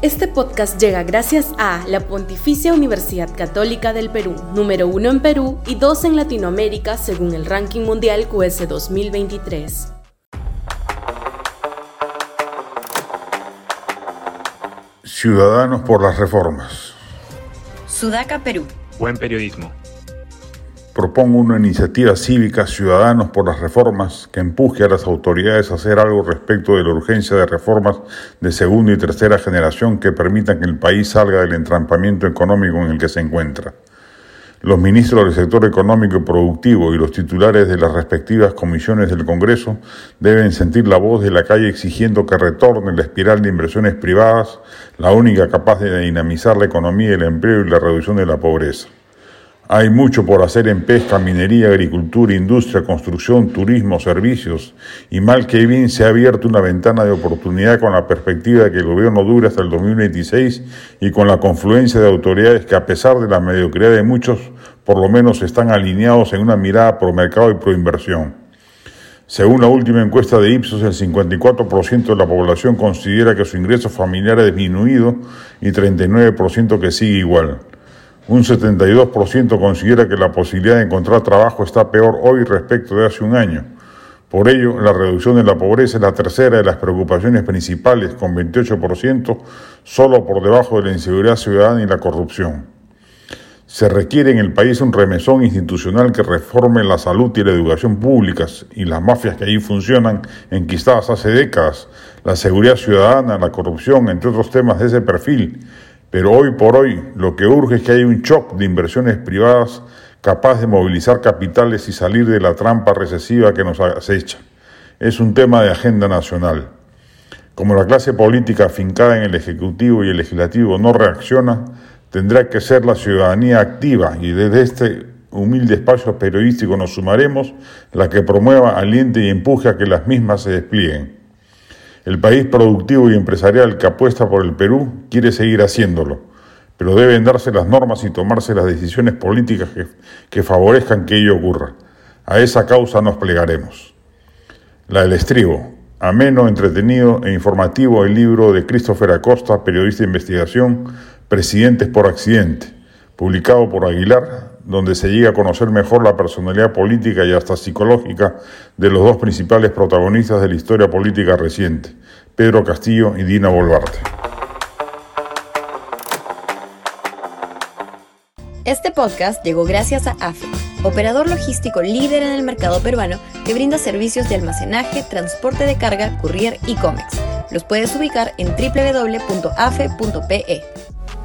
Este podcast llega gracias a la Pontificia Universidad Católica del Perú, número uno en Perú y dos en Latinoamérica según el ranking mundial QS 2023. Ciudadanos por las reformas. Sudaca, Perú. Buen periodismo propongo una iniciativa cívica Ciudadanos por las Reformas que empuje a las autoridades a hacer algo respecto de la urgencia de reformas de segunda y tercera generación que permitan que el país salga del entrampamiento económico en el que se encuentra. Los ministros del sector económico y productivo y los titulares de las respectivas comisiones del Congreso deben sentir la voz de la calle exigiendo que retorne la espiral de inversiones privadas, la única capaz de dinamizar la economía, el empleo y la reducción de la pobreza. Hay mucho por hacer en pesca, minería, agricultura, industria, construcción, turismo, servicios, y mal que bien se ha abierto una ventana de oportunidad con la perspectiva de que el gobierno dure hasta el 2026 y con la confluencia de autoridades que a pesar de la mediocridad de muchos, por lo menos están alineados en una mirada pro mercado y pro inversión. Según la última encuesta de Ipsos, el 54% de la población considera que su ingreso familiar ha disminuido y 39% que sigue igual. Un 72% considera que la posibilidad de encontrar trabajo está peor hoy respecto de hace un año. Por ello, la reducción de la pobreza es la tercera de las preocupaciones principales, con 28%, solo por debajo de la inseguridad ciudadana y la corrupción. Se requiere en el país un remesón institucional que reforme la salud y la educación públicas y las mafias que allí funcionan, enquistadas hace décadas, la seguridad ciudadana, la corrupción, entre otros temas de ese perfil, pero hoy por hoy lo que urge es que haya un shock de inversiones privadas capaz de movilizar capitales y salir de la trampa recesiva que nos acecha. Es un tema de agenda nacional. Como la clase política afincada en el Ejecutivo y el Legislativo no reacciona, tendrá que ser la ciudadanía activa y desde este humilde espacio periodístico nos sumaremos la que promueva, aliente y empuje a que las mismas se desplieguen. El país productivo y empresarial que apuesta por el Perú quiere seguir haciéndolo, pero deben darse las normas y tomarse las decisiones políticas que, favorezcan que ello ocurra. A esa causa nos plegaremos. La del estribo, ameno, entretenido e informativo el libro de Christopher Acosta, periodista de investigación, Presidentes por Accidente, publicado por Aguilar, donde se llega a conocer mejor la personalidad política y hasta psicológica de los dos principales protagonistas de la historia política reciente, Pedro Castillo y Dina Boluarte. Este podcast llegó gracias a AFE, operador logístico líder en el mercado peruano que brinda servicios de almacenaje, transporte de carga, courier y cómics. Los puedes ubicar en www.afe.pe.